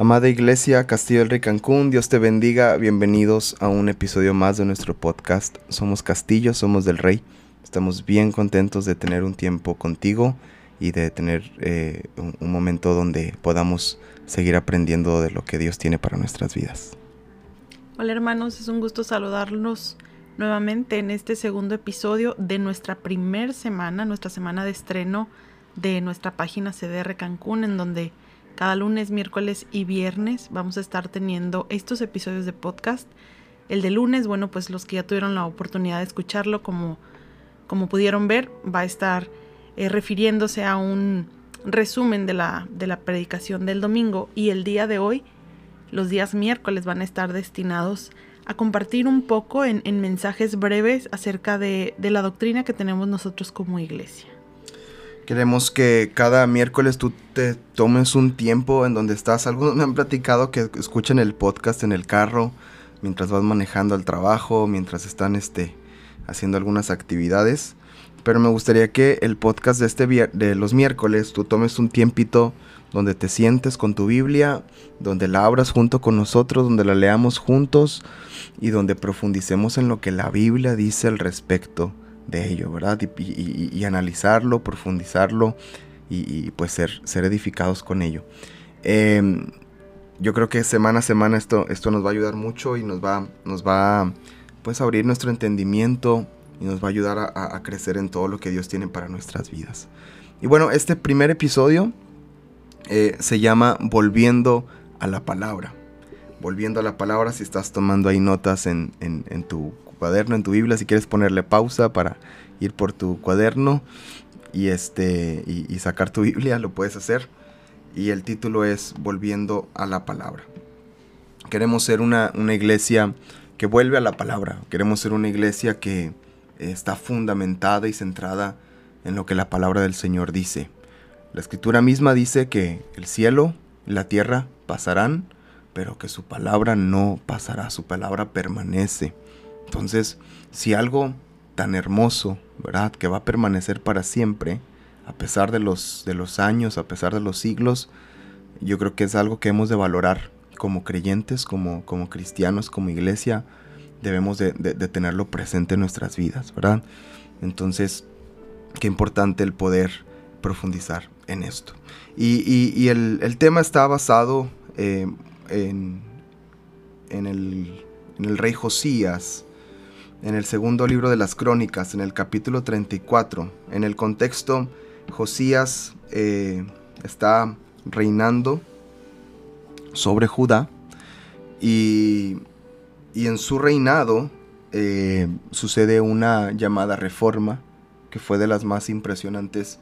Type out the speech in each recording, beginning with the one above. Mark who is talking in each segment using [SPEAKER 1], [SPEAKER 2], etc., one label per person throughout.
[SPEAKER 1] Amada Iglesia Castillo del Rey Cancún, Dios te bendiga, bienvenidos a un episodio más de nuestro podcast. Somos Castillo, somos del Rey. Estamos bien contentos de tener un tiempo contigo y de tener eh, un, un momento donde podamos seguir aprendiendo de lo que Dios tiene para nuestras vidas.
[SPEAKER 2] Hola hermanos, es un gusto saludarlos nuevamente en este segundo episodio de nuestra primer semana, nuestra semana de estreno de nuestra página CDR Cancún, en donde cada lunes, miércoles y viernes vamos a estar teniendo estos episodios de podcast. El de lunes, bueno, pues los que ya tuvieron la oportunidad de escucharlo, como, como pudieron ver, va a estar eh, refiriéndose a un resumen de la, de la predicación del domingo. Y el día de hoy, los días miércoles van a estar destinados a compartir un poco en, en mensajes breves acerca de, de la doctrina que tenemos nosotros como iglesia.
[SPEAKER 1] Queremos que cada miércoles tú te tomes un tiempo en donde estás. Algunos me han platicado que escuchan el podcast en el carro, mientras vas manejando al trabajo, mientras están este, haciendo algunas actividades. Pero me gustaría que el podcast de, este, de los miércoles tú tomes un tiempito donde te sientes con tu Biblia, donde la abras junto con nosotros, donde la leamos juntos y donde profundicemos en lo que la Biblia dice al respecto de ello, ¿verdad? Y, analizarlo, profundizarlo y, pues ser, ser, edificados con ello. Eh, yo creo que semana a semana esto, esto nos va a ayudar mucho y nos va, nos va pues, a abrir nuestro entendimiento y nos va a ayudar a, crecer en todo lo que Dios tiene para nuestras vidas. Y bueno, este primer episodio eh, se llama Volviendo a la Palabra. Volviendo a la Palabra, si estás tomando ahí notas en, en tu cuaderno, en tu Biblia, si quieres ponerle pausa para ir por tu cuaderno y, este, y, sacar tu Biblia, lo puedes hacer. Y el título es Volviendo a la Palabra. Queremos ser una, una iglesia que vuelve a la palabra. Queremos ser una iglesia que está fundamentada y centrada en lo que la palabra del Señor dice. La escritura misma dice que el cielo y la tierra pasarán, pero que su palabra no pasará, su palabra permanece. Entonces, si algo tan hermoso, ¿verdad? Que va a permanecer para siempre, a pesar de los, de los años, a pesar de los siglos, yo creo que es algo que hemos de valorar como creyentes, como, como cristianos, como iglesia, debemos de, tenerlo presente en nuestras vidas, ¿verdad? Entonces, qué importante el poder profundizar en esto. Y, y, y el, el, tema está basado eh, en, en, el, en el rey Josías, en el segundo libro de las crónicas, en el capítulo 34. En el contexto, Josías eh, está reinando sobre Judá y, y en su reinado eh, sucede una llamada reforma que fue de las más impresionantes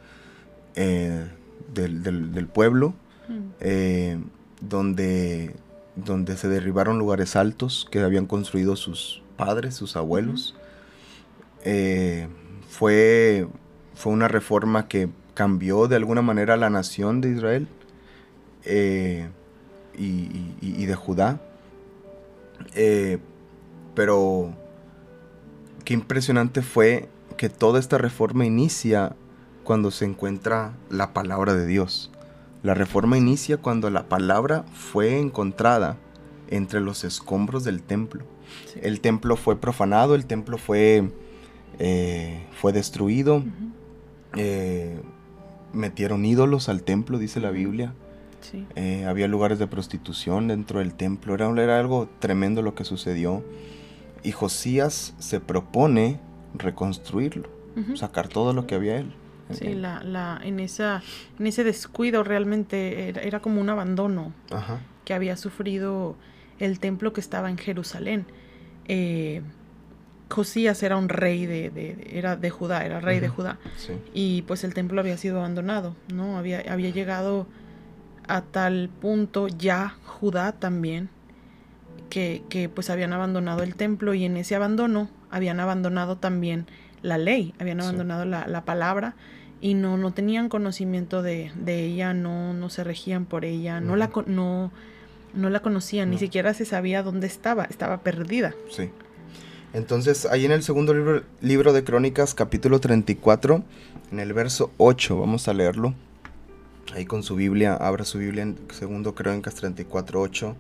[SPEAKER 1] eh, del, del, del, pueblo, mm. donde, donde se derribaron lugares altos que habían construido sus padres, sus abuelos. Eh, fue, fue una reforma que cambió de alguna manera la nación de Israel eh, y, y, y, de Judá. Eh, pero qué impresionante fue que toda esta reforma inicia cuando se encuentra la palabra de Dios. La reforma inicia cuando la palabra fue encontrada entre los escombros del templo. Sí. El templo fue profanado, el templo fue, eh, fue destruido, uh -huh. eh, metieron ídolos al templo, dice la Biblia. Sí. Eh, había lugares de prostitución dentro del templo, era, era algo tremendo lo que sucedió. Y Josías se propone reconstruirlo, uh -huh. sacar todo lo que había él.
[SPEAKER 2] Sí, la, la, en, esa, en ese descuido realmente era, era como un abandono
[SPEAKER 1] Ajá.
[SPEAKER 2] que había sufrido el templo que estaba en Jerusalén. Eh, Josías era un rey de, de, era de Judá, era rey uh -huh. de Judá.
[SPEAKER 1] Sí.
[SPEAKER 2] Y pues el templo había sido abandonado, ¿no? Había, había llegado a tal punto ya Judá también, que, que pues habían abandonado el templo y en ese abandono habían abandonado también la ley, habían abandonado sí. la, la, palabra y no, no tenían conocimiento de, de ella, no, no se regían por ella, uh -huh. no, la, no, no la conocían, no. ni siquiera se sabía dónde estaba, estaba perdida.
[SPEAKER 1] Sí. Entonces, ahí en el segundo libro, libro de Crónicas, capítulo 34, en el verso 8, vamos a leerlo. ahí con su Biblia, abra su Biblia en segundo Crónicas 34.8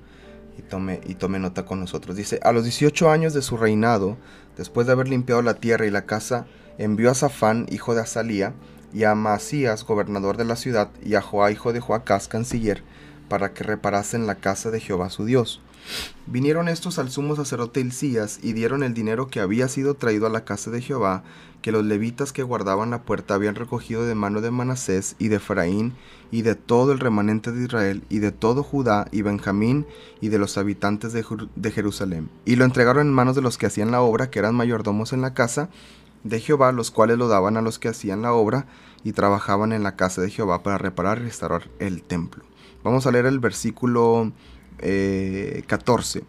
[SPEAKER 1] y tome, y tome nota con nosotros. Dice, a los 18 años de su reinado, después de haber limpiado la tierra y la casa, envió a Safán, hijo de Azalía, y a Masías, gobernador de la ciudad, y a Joá, hijo de Joacás, canciller, para que reparasen la casa de Jehová su Dios. Vinieron estos al sumo sacerdote Hilcías y dieron el dinero que había sido traído a la casa de Jehová, que los levitas que guardaban la puerta habían recogido de mano de Manasés y de Efraín y de todo el remanente de Israel y de todo Judá y Benjamín y de los habitantes de, de Jerusalén. Y lo entregaron en manos de los que hacían la obra, que eran mayordomos en la casa de Jehová, los cuales lo daban a los que hacían la obra y trabajaban en la casa de Jehová para reparar y restaurar el templo. Vamos a leer el versículo 14. Eh,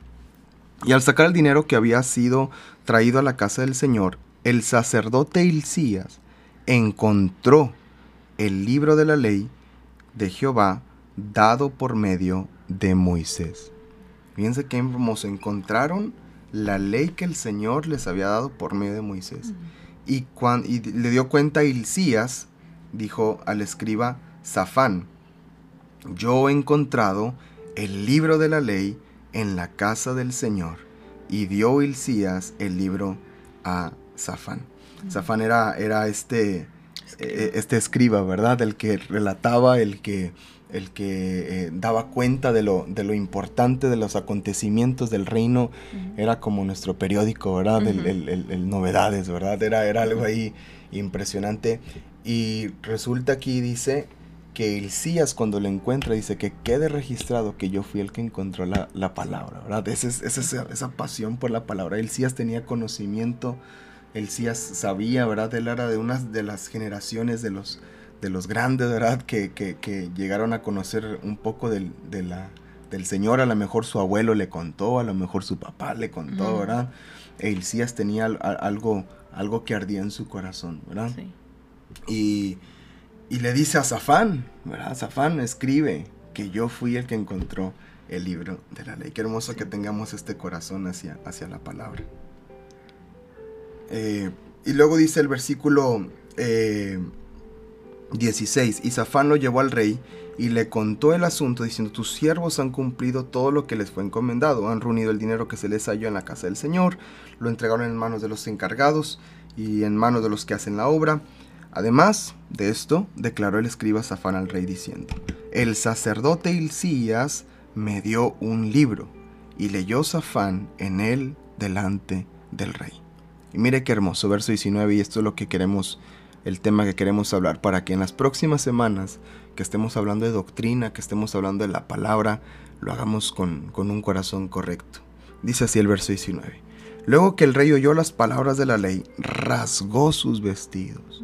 [SPEAKER 1] y al sacar el dinero que había sido traído a la casa del Señor, el sacerdote Hilcías encontró el libro de la ley de Jehová dado por medio de Moisés. Fíjense que encontraron la ley que el Señor les había dado por medio de Moisés. Y, cuando, y le dio cuenta a Hilcías, dijo al escriba Safán, yo he encontrado el libro de la ley en la casa del Señor. Y dio Hilcías el libro a Safán. Safán era, era este, eh, este escriba, ¿verdad? El que relataba, el que, el que eh, daba cuenta de lo, de lo importante de los acontecimientos del reino. Era como nuestro periódico, ¿verdad? el, novedades, ¿verdad? Era, era algo ahí impresionante. Y resulta aquí dice que Elías cuando lo encuentra dice que quede registrado que yo fui el que encontró la, palabra, ¿verdad? Esa, es, esa, esa, pasión por la palabra. Elías tenía conocimiento, Elías sabía, ¿verdad? Él era de una de las generaciones de los, de los grandes, ¿verdad? Que, que, llegaron a conocer un poco del, de la, del Señor. A lo mejor su abuelo le contó, a lo mejor su papá le contó, ¿verdad? Elías tenía algo, algo que ardía en su corazón, ¿verdad? Sí. Y y le dice a Zafán, ¿verdad? Zafán escribe que yo fui el que encontró el libro de la ley. Qué hermoso que tengamos este corazón hacia, hacia la palabra. Eh, y luego dice el versículo 16, eh, y Zafán lo llevó al rey y le contó el asunto diciendo, tus siervos han cumplido todo lo que les fue encomendado, han reunido el dinero que se les halló en la casa del Señor, lo entregaron en manos de los encargados y en manos de los que hacen la obra Además de esto, declaró el escriba Safán al rey diciendo, el sacerdote Hilcías me dio un libro, y leyó Safán en él delante del rey. Y mire qué hermoso, verso 19, y esto es lo que queremos, el tema que queremos hablar, para que en las próximas semanas que estemos hablando de doctrina, que estemos hablando de la palabra, lo hagamos con, con un corazón correcto. Dice así el verso 19. Luego que el rey oyó las palabras de la ley, rasgó sus vestidos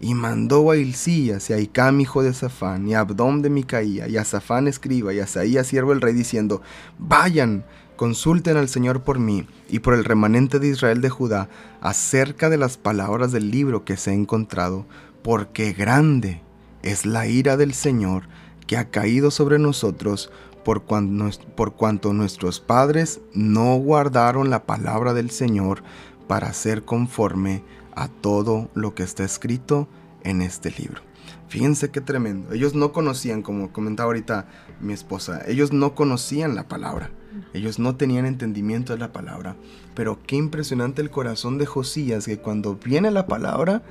[SPEAKER 1] y mandó a Hilcías y a Icam hijo de Safán y a Abdón de Micaía y a Safán escriba y a Saías siervo del rey diciendo, vayan, consulten al Señor por mí y por el remanente de Israel de Judá acerca de las palabras del libro que se ha encontrado, porque grande es la ira del Señor que ha caído sobre nosotros por cuanto, por cuanto nuestros padres no guardaron la palabra del Señor para ser conforme a todo lo que está escrito en este libro. Fíjense qué tremendo. Ellos no conocían, como comentaba ahorita mi esposa, ellos no conocían la palabra. Ellos no tenían entendimiento de la palabra. Pero qué impresionante el corazón de Josías que cuando viene la palabra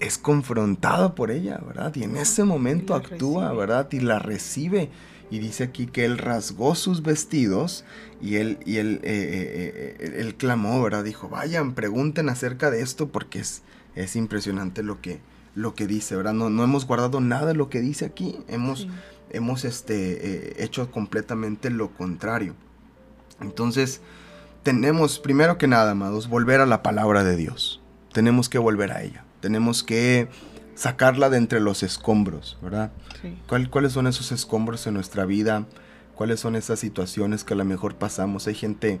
[SPEAKER 1] es confrontado por ella, ¿verdad? Y en ese momento actúa, ¿verdad? Y la recibe y dice aquí que él rasgó sus vestidos y él, y él, eh, eh, eh, él clamó, ¿verdad? Dijo, vayan, pregunten acerca de esto porque es, es impresionante lo que, lo que dice, ¿verdad? No, no hemos guardado nada de lo que dice aquí, hemos, hemos este, hecho completamente lo contrario. Entonces, tenemos, primero que nada, amados, volver a la palabra de Dios. Tenemos que volver a ella. Tenemos que sacarla de entre los escombros, ¿verdad? ¿Cuáles son esos escombros en nuestra vida? ¿Cuáles son esas situaciones que a lo mejor pasamos? Hay gente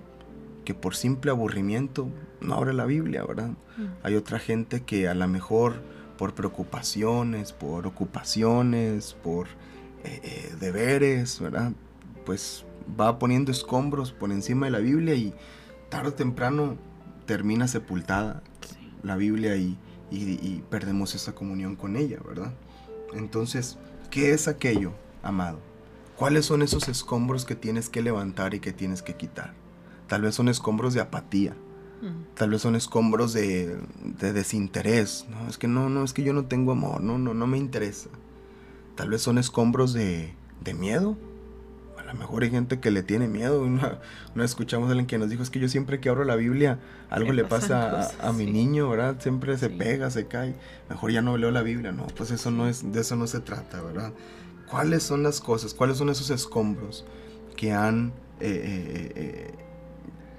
[SPEAKER 1] que por simple aburrimiento no abre la Biblia, ¿verdad? Mm. Hay otra gente que a lo mejor por preocupaciones, por ocupaciones, por eh, eh, deberes, ¿verdad? Pues va poniendo escombros por encima de la Biblia y tarde o temprano termina sepultada la Biblia y y, perdemos esa comunión con ella, ¿verdad? Entonces ¿Qué es aquello, amado? ¿Cuáles son esos escombros que tienes que levantar y que tienes que quitar? Tal vez son escombros de apatía. Tal vez son escombros de, de, desinterés. No, es que no, no, es que yo no tengo amor. No, no, no me interesa. Tal vez son escombros de, de miedo. A lo mejor hay gente que le tiene miedo. Una, escuchamos a alguien que nos dijo, es que yo siempre que abro la Biblia, algo le pasa a, mi niño, ¿verdad? Siempre se pega, se cae. Mejor ya no leo la Biblia. No, pues eso no es, de eso no se trata, ¿verdad? ¿Cuáles son las cosas? ¿Cuáles son esos escombros que han... Eh, eh, eh,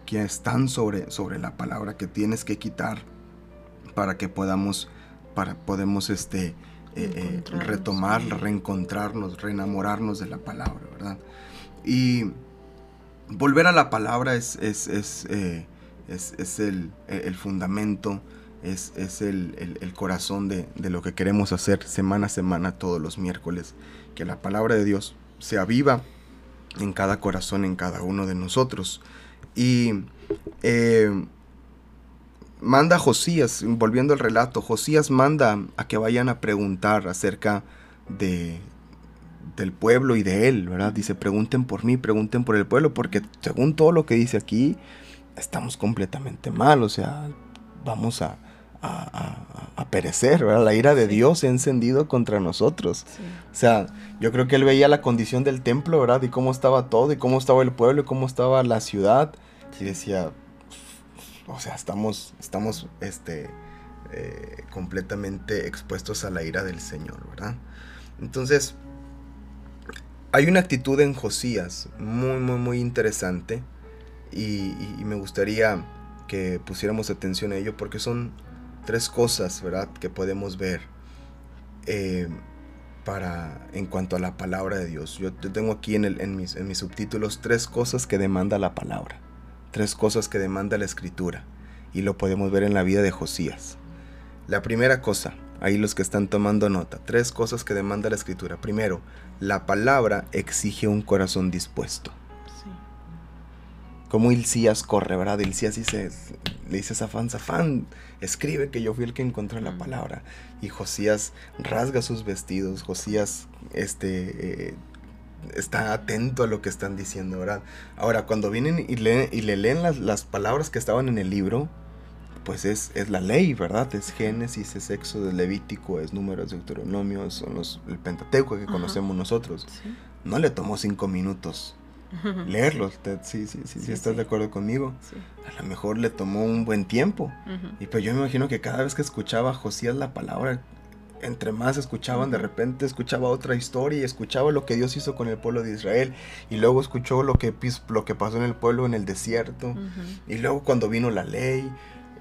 [SPEAKER 1] que están sobre, sobre la palabra que tienes que quitar para que podamos, para podemos este, retomar, reencontrarnos, reenamorarnos de la palabra, ¿verdad? Y volver a la palabra es, es, es, es el, el, fundamento, es, el, el, corazón de, de, lo que queremos hacer semana a semana todos los miércoles que la palabra de Dios sea viva en cada corazón, en cada uno de nosotros. Y eh, manda a Josías, volviendo al relato, Josías manda a que vayan a preguntar acerca de, del pueblo y de él, ¿verdad? Dice, pregunten por mí, pregunten por el pueblo, porque según todo lo que dice aquí, estamos completamente mal, o sea, vamos a, a, perecer, ¿verdad? La ira de Dios se ha encendido contra nosotros. O sea, yo creo que él veía la condición del templo, ¿verdad? Y cómo estaba todo, y cómo estaba el pueblo, y cómo estaba la ciudad. Y decía, o sea, estamos, estamos, este, eh, completamente expuestos a la ira del Señor, ¿verdad? Entonces, hay una actitud en Josías muy, muy, muy interesante. y me gustaría que pusiéramos atención a ello porque son tres cosas, ¿verdad? Que podemos ver eh, para, en cuanto a la palabra de Dios. Yo, tengo aquí en, en, mis, en mis subtítulos tres cosas que demanda la palabra, tres cosas que demanda la escritura. Y lo podemos ver en la vida de Josías. La primera cosa, ahí los que están tomando nota, tres cosas que demanda la escritura. Primero, la palabra exige un corazón dispuesto como Ilcías corre, ¿verdad? Ilcías dice, le dice a Zafán, Zafán, escribe que yo fui el que encontró la palabra. Y Josías rasga sus vestidos, Josías este, eh, está atento a lo que están diciendo, ¿verdad? Ahora, cuando vienen y, leen, y le leen las, las, palabras que estaban en el libro, pues es, es la ley, ¿verdad? Es Génesis, es Éxodo, es Levítico, es Números, Deuteronomio, son los, el Pentateuco que conocemos nosotros. No le tomó cinco minutos leerlos. Sí, sí, sí, sí, estás de acuerdo conmigo. A lo mejor le tomó un buen tiempo. Y pues yo me imagino que cada vez que escuchaba Josías la palabra, entre más escuchaban, de repente escuchaba otra historia y escuchaba lo que Dios hizo con el pueblo de Israel. Y luego escuchó lo que, lo que pasó en el pueblo en el desierto. Y luego cuando vino la ley.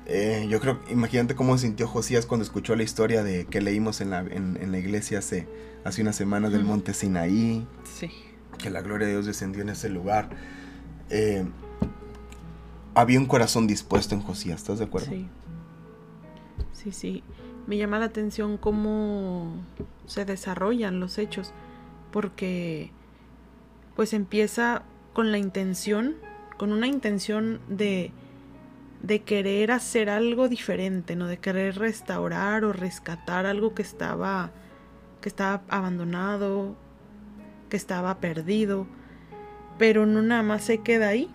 [SPEAKER 1] Eh, yo creo, imagínate cómo sintió Josías cuando escuchó la historia de que leímos en la, en, la iglesia hace, hace unas semanas del monte Sinaí. Sí que la gloria de Dios descendió en ese lugar. Eh, había un corazón dispuesto en Josías, ¿estás de acuerdo?
[SPEAKER 2] Sí. Sí, sí. Me llama la atención cómo se desarrollan los hechos, porque pues empieza con la intención, con una intención de, de querer hacer algo diferente, ¿no? De querer restaurar o rescatar algo que estaba, que estaba abandonado, que estaba perdido, pero no nada más se queda ahí,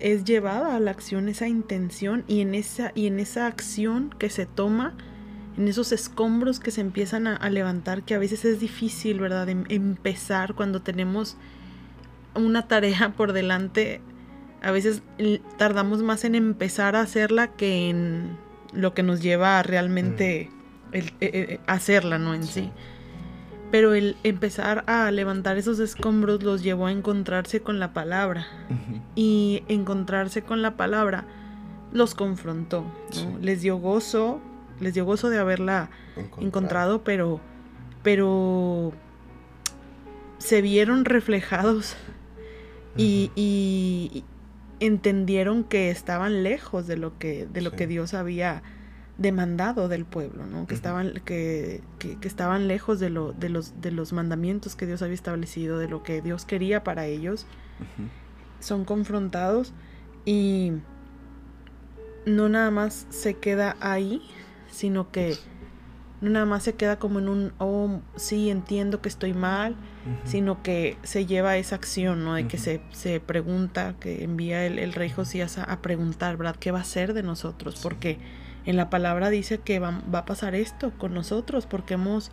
[SPEAKER 2] es llevada a la acción esa intención y en esa, y en esa acción que se toma, en esos escombros que se empiezan a, levantar, que a veces es difícil, ¿verdad? Em, empezar cuando tenemos una tarea por delante, a veces tardamos más en empezar a hacerla que en lo que nos lleva a realmente mm. el, e, e, hacerla, ¿no? En sí pero el empezar a levantar esos escombros los llevó a encontrarse con la palabra. Y encontrarse con la palabra los confrontó. Les dio gozo, les dio gozo de haberla encontrado, pero, pero se vieron reflejados y, y, entendieron que estaban lejos de lo que, de lo que Dios había demandado del pueblo, ¿no? que, estaban, que, que, estaban lejos de, lo, de, los, de los mandamientos que Dios había establecido, de lo que Dios quería para ellos, son confrontados y no nada más se queda ahí, sino que no nada más se queda como en un, oh, sí, entiendo que estoy mal, sino que se lleva esa acción, ¿no? De que se, se, pregunta, que envía el, rey Josías a, preguntar, ¿verdad? ¿Qué va a ser de nosotros? Porque en la palabra dice que va, va, a pasar esto con nosotros, porque hemos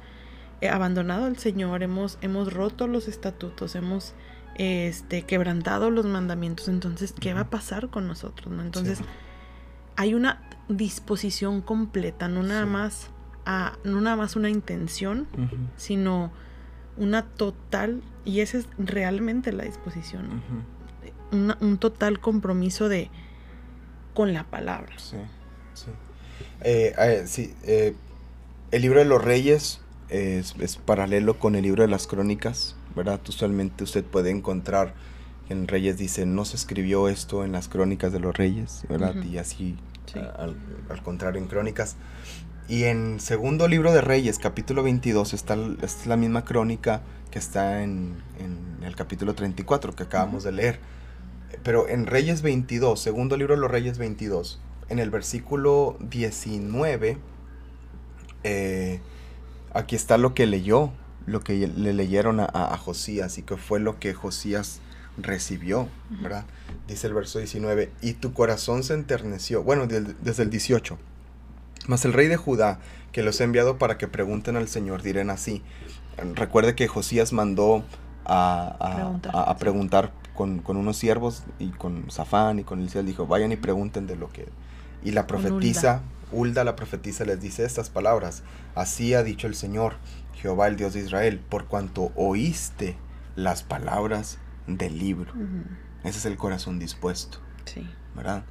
[SPEAKER 2] eh, abandonado al Señor, hemos, hemos roto los estatutos, hemos este, quebrantado los mandamientos, entonces, ¿qué va a pasar con nosotros? ¿no? Entonces, hay una disposición completa, no nada más a, no nada más una intención, sino una total, y esa es realmente la disposición, un total compromiso de con la palabra.
[SPEAKER 1] Sí, sí. Eh, eh, sí eh, el libro de los reyes es, es, paralelo con el libro de las crónicas, ¿verdad? Usualmente usted puede encontrar en Reyes dice, no se escribió esto en las crónicas de los reyes, ¿verdad? Y así, al, al, contrario, en crónicas. Y en segundo libro de Reyes, capítulo 22, está es la misma crónica que está en, en el capítulo 34 que acabamos de leer. Pero en Reyes 22, segundo libro de los Reyes 22, en el versículo 19, eh, aquí está lo que leyó, lo que le leyeron a, a, Josías y que fue lo que Josías recibió, ¿verdad? Dice el verso 19, y tu corazón se enterneció, bueno, desde el 18 mas el rey de Judá, que los ha enviado para que pregunten al Señor, dirán así. Recuerde que Josías mandó a, preguntar, con, unos siervos y con Zafán y con Elías, dijo, vayan y pregunten de lo que... Y la profetisa, Ulda. la profetisa les dice estas palabras, así ha dicho el Señor, Jehová el Dios de Israel, por cuanto oíste las palabras del libro. Ese es el corazón dispuesto. Sí. ¿Verdad?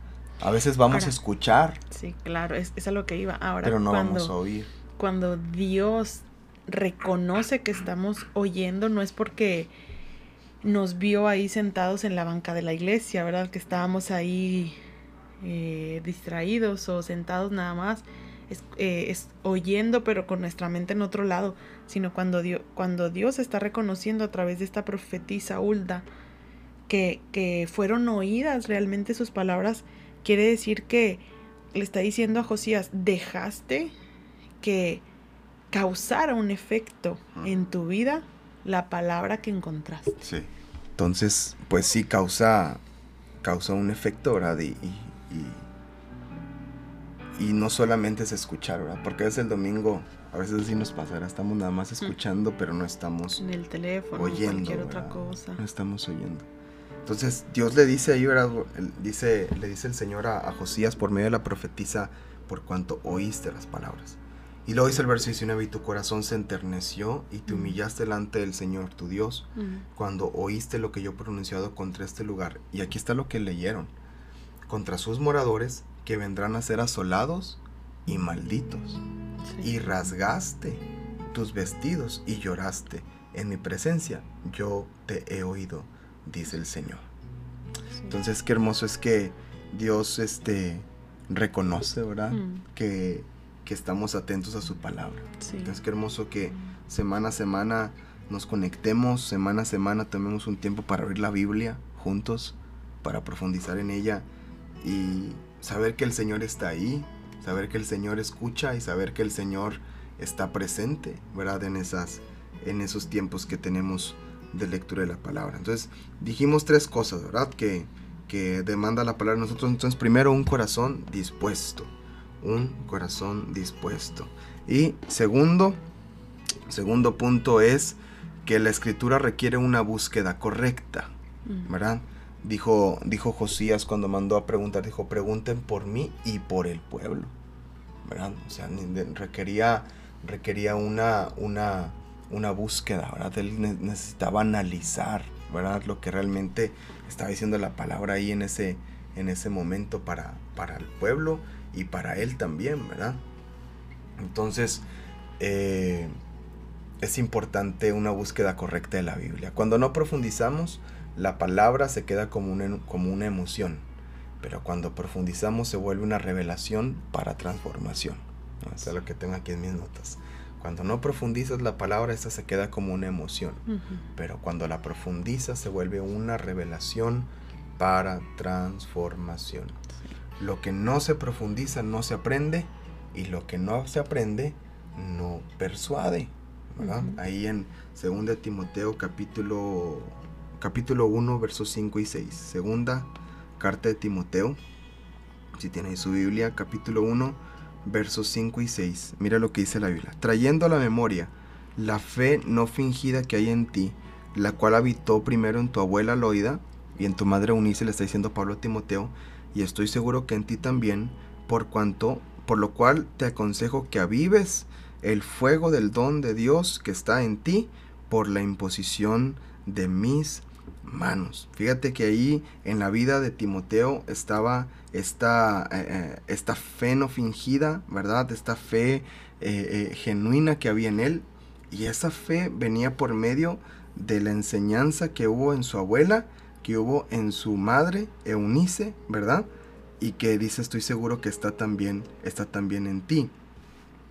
[SPEAKER 1] A veces vamos a escuchar.
[SPEAKER 2] Sí, claro, es, es, a lo que iba. Ahora,
[SPEAKER 1] pero no vamos a oír.
[SPEAKER 2] Cuando Dios reconoce que estamos oyendo, no es porque nos vio ahí sentados en la banca de la iglesia, ¿verdad? Que estábamos ahí eh, distraídos o sentados nada más, es, eh, es, oyendo pero con nuestra mente en otro lado, sino cuando Dios, cuando Dios está reconociendo a través de esta profetisa Ulda que, que fueron oídas realmente sus palabras, Quiere decir que le está diciendo a Josías, dejaste que causara un efecto en tu vida la palabra que encontraste.
[SPEAKER 1] Sí. Entonces, pues sí, causa, causa un efecto, ¿verdad? Y, y, no solamente es escuchar, ¿verdad? Porque es el domingo, a veces sí nos pasa, estamos nada más escuchando, pero no estamos...
[SPEAKER 2] En el teléfono, oyendo, cualquier otra cosa.
[SPEAKER 1] No estamos oyendo. Entonces Dios le dice ahí, ¿verdad? Dice, le dice el Señor a, Josías por medio de la profetisa, por cuanto oíste las palabras. Y luego dice el verso 19, y tu corazón se enterneció y te humillaste delante del Señor tu Dios cuando oíste lo que yo he pronunciado contra este lugar. Y aquí está lo que leyeron. Contra sus moradores que vendrán a ser asolados y malditos. Y rasgaste tus vestidos y lloraste. En mi presencia yo te he oído dice el Señor. Entonces, qué hermoso es que Dios este, reconoce, ¿verdad? Mm. Que, estamos atentos a su palabra. Entonces, qué hermoso que semana a semana nos conectemos, semana a semana tomemos un tiempo para abrir la Biblia juntos, para profundizar en ella y saber que el Señor está ahí, saber que el Señor escucha y saber que el Señor está presente, ¿verdad? En, esas, en esos tiempos que tenemos de lectura de la palabra. Entonces, dijimos tres cosas, ¿verdad? Que, que demanda la palabra de nosotros. Entonces, primero, un corazón dispuesto. Un corazón dispuesto. Y segundo, segundo punto es que la escritura requiere una búsqueda correcta, mm. ¿verdad? Dijo, dijo Josías cuando mandó a preguntar, dijo, pregunten por mí y por el pueblo, ¿verdad? O sea, requería, requería una, una, una búsqueda, ¿verdad? Él necesitaba analizar, ¿verdad? Lo que realmente estaba diciendo la palabra ahí en ese, en ese momento para, para el pueblo y para él también, ¿verdad? Entonces, eh, es importante una búsqueda correcta de la Biblia. Cuando no profundizamos, la palabra se queda como una, como una emoción, pero cuando profundizamos se vuelve una revelación para transformación. Eso es lo que tengo aquí en mis notas. Cuando no profundizas la palabra, esta se queda como una emoción. Pero cuando la profundizas, se vuelve una revelación para transformación. Lo que no se profundiza no se aprende y lo que no se aprende no persuade. ¿verdad? Ahí en 2 Timoteo capítulo, capítulo 1, versos 5 y 6. Segunda carta de Timoteo, si tiene su Biblia, capítulo 1, versos 5 y 6. Mira lo que dice la Biblia. Trayendo a la memoria la fe no fingida que hay en ti, la cual habitó primero en tu abuela Loida y en tu madre Unice, le está diciendo Pablo a Timoteo, y estoy seguro que en ti también, por cuanto, por lo cual te aconsejo que avives el fuego del don de Dios que está en ti por la imposición de mis manos. Fíjate que ahí en la vida de Timoteo estaba esta, eh, eh, esta fe no fingida, ¿verdad? Esta fe eh, genuina que había en él. Y esa fe venía por medio de la enseñanza que hubo en su abuela, que hubo en su madre, Eunice, ¿verdad? Y que dice, estoy seguro que está también, está también en ti.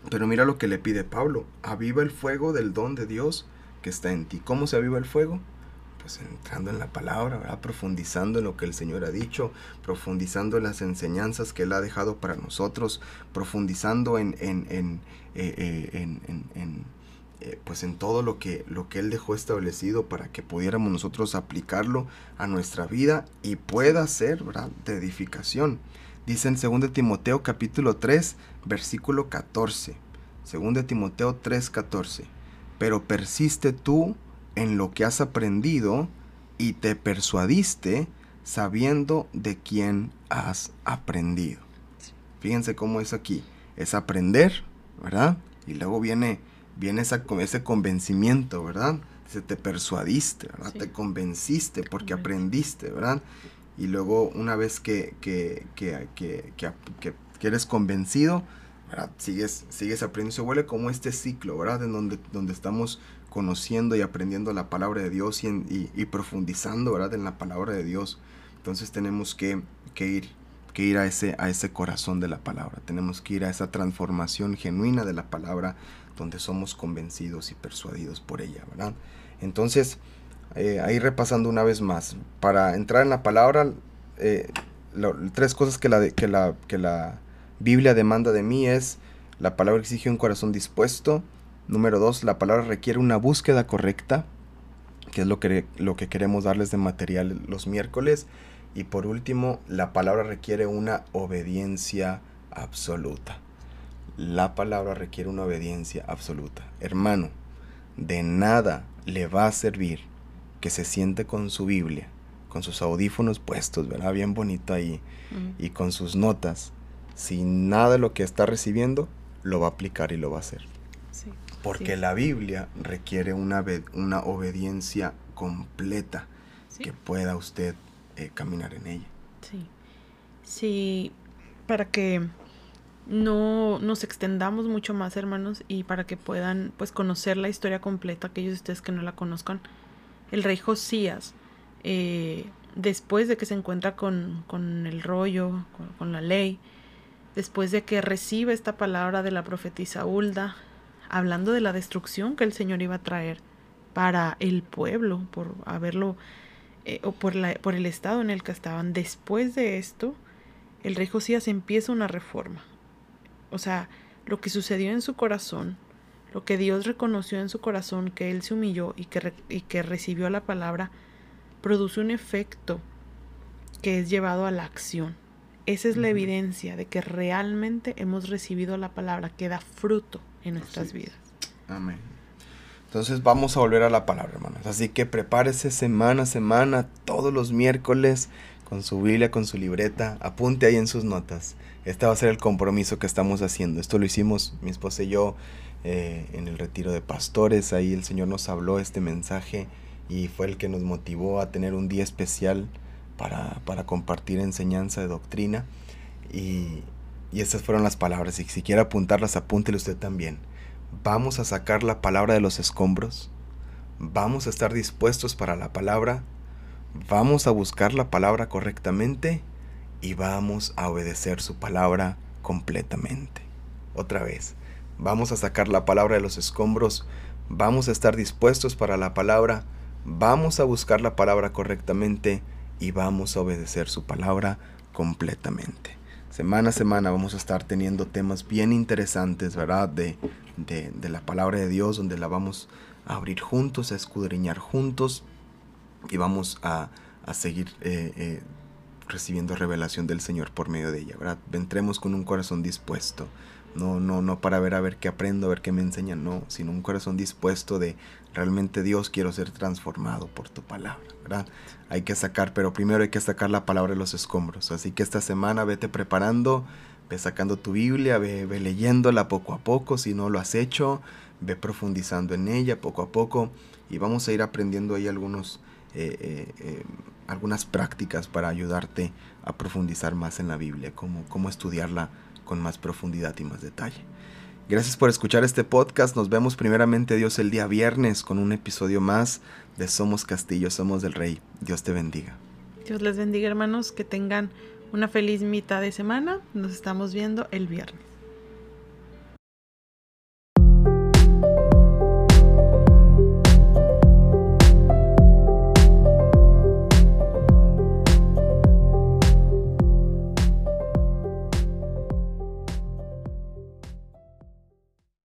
[SPEAKER 1] Pero mira lo que le pide Pablo, aviva el fuego del don de Dios que está en ti. ¿Cómo se aviva el fuego? Pues entrando en la palabra, ¿verdad? profundizando en lo que el Señor ha dicho, profundizando en las enseñanzas que Él ha dejado para nosotros, profundizando en, en, en, eh, eh, eh, pues en todo lo que, lo que Él dejó establecido para que pudiéramos nosotros aplicarlo a nuestra vida y pueda ser ¿verdad? de edificación. Dice en 2 Timoteo capítulo 3, versículo 14. 2 Timoteo 3, 14. Pero persiste tú en lo que has aprendido y te persuadiste sabiendo de quién has aprendido. Fíjense cómo es aquí. Es aprender, ¿verdad? Y luego viene, viene esa, ese convencimiento, ¿verdad? Se te persuadiste, ¿verdad? Te convenciste porque aprendiste, ¿verdad? y luego una vez que, que, que, que, eres convencido, Sigues, sigues aprendiendo, se vuelve como este ciclo, ¿verdad? En donde, donde estamos conociendo y aprendiendo la palabra de Dios y, y, profundizando. En la palabra de Dios. Entonces tenemos que, ir, a ese, corazón de la palabra, tenemos que ir a esa transformación genuina de la palabra donde somos convencidos y persuadidos por ella. Entonces, eh, ahí repasando una vez más, para entrar en la palabra, eh, tres cosas que, la, que la Biblia demanda de mí es, la palabra exige un corazón dispuesto, número dos, la palabra requiere una búsqueda correcta, que es lo que, lo que queremos darles de material los miércoles, y por último, la palabra requiere una obediencia absoluta. La palabra requiere una obediencia absoluta. Hermano, de nada le va a servir que se siente con su Biblia, con sus audífonos puestos, ¿verdad? Bien bonito ahí, y con sus notas, sin nada de lo que está recibiendo, lo va a aplicar y lo va a hacer. Porque la Biblia requiere una, una obediencia completa que pueda usted eh, caminar en ella.
[SPEAKER 2] Sí. Sí, para que no nos extendamos mucho más, hermanos, y para que puedan pues conocer la historia completa, aquellos de ustedes que no la conozcan, el rey Josías, eh, después de que se encuentra con, el rollo, con, la ley, después de que recibe esta palabra de la profetisa Hulda, hablando de la destrucción que el Señor iba a traer para el pueblo, por haberlo, eh, o por, la, por el estado en el que estaban. Después de esto, el rey Josías empieza una reforma. O sea, lo que sucedió en su corazón lo que Dios reconoció en su corazón, que él se humilló y que, y que recibió la palabra, produce un efecto que es llevado a la acción. Esa es la evidencia de que realmente hemos recibido la palabra que da fruto en nuestras vidas.
[SPEAKER 1] Amén. Entonces vamos a volver a la palabra, hermanos. Así que prepárese semana a semana, todos los miércoles, con su Biblia, con su libreta, apunte ahí en sus notas. Este va a ser el compromiso que estamos haciendo. Esto lo hicimos mi esposa y yo eh, en el retiro de pastores. Ahí el Señor nos habló este mensaje y fue el que nos motivó a tener un día especial para, para compartir enseñanza de doctrina. Y, y estas fueron las palabras. Y si quiere apuntarlas, apúntele usted también. Vamos a sacar la palabra de los escombros. Vamos a estar dispuestos para la palabra. Vamos a buscar la palabra correctamente y vamos a obedecer su palabra completamente. Otra vez, Vamos a sacar la palabra de los escombros. Vamos a estar dispuestos para la palabra. Vamos a buscar la palabra correctamente y vamos a obedecer su palabra completamente. Semana a semana vamos a estar teniendo temas bien interesantes, ¿verdad? De, de, la palabra de Dios, donde la vamos a abrir juntos, a escudriñar juntos y vamos a, a seguir eh, eh, recibiendo revelación del Señor por medio de ella, ¿verdad? Entremos con un corazón dispuesto. No, no, no para ver a ver qué aprendo, a ver qué me enseñan, no, sino un corazón dispuesto de realmente Dios quiero ser transformado por tu palabra, ¿verdad? Hay que sacar, pero primero hay que sacar la palabra de los escombros. Así que esta semana vete preparando, ve sacando tu Biblia, ve, leyéndola poco a poco, si no lo has hecho, ve profundizando en ella poco a poco y vamos a ir aprendiendo ahí algunos eh, eh, eh, algunas prácticas para ayudarte a profundizar más en la Biblia, cómo, cómo estudiarla con más profundidad y más detalle. Gracias por escuchar este podcast. Nos vemos primeramente Dios el día viernes con un episodio más de Somos Castillo, Somos del Rey. Dios te bendiga.
[SPEAKER 2] Dios les bendiga hermanos, que tengan una feliz mitad de semana. Nos estamos viendo el viernes.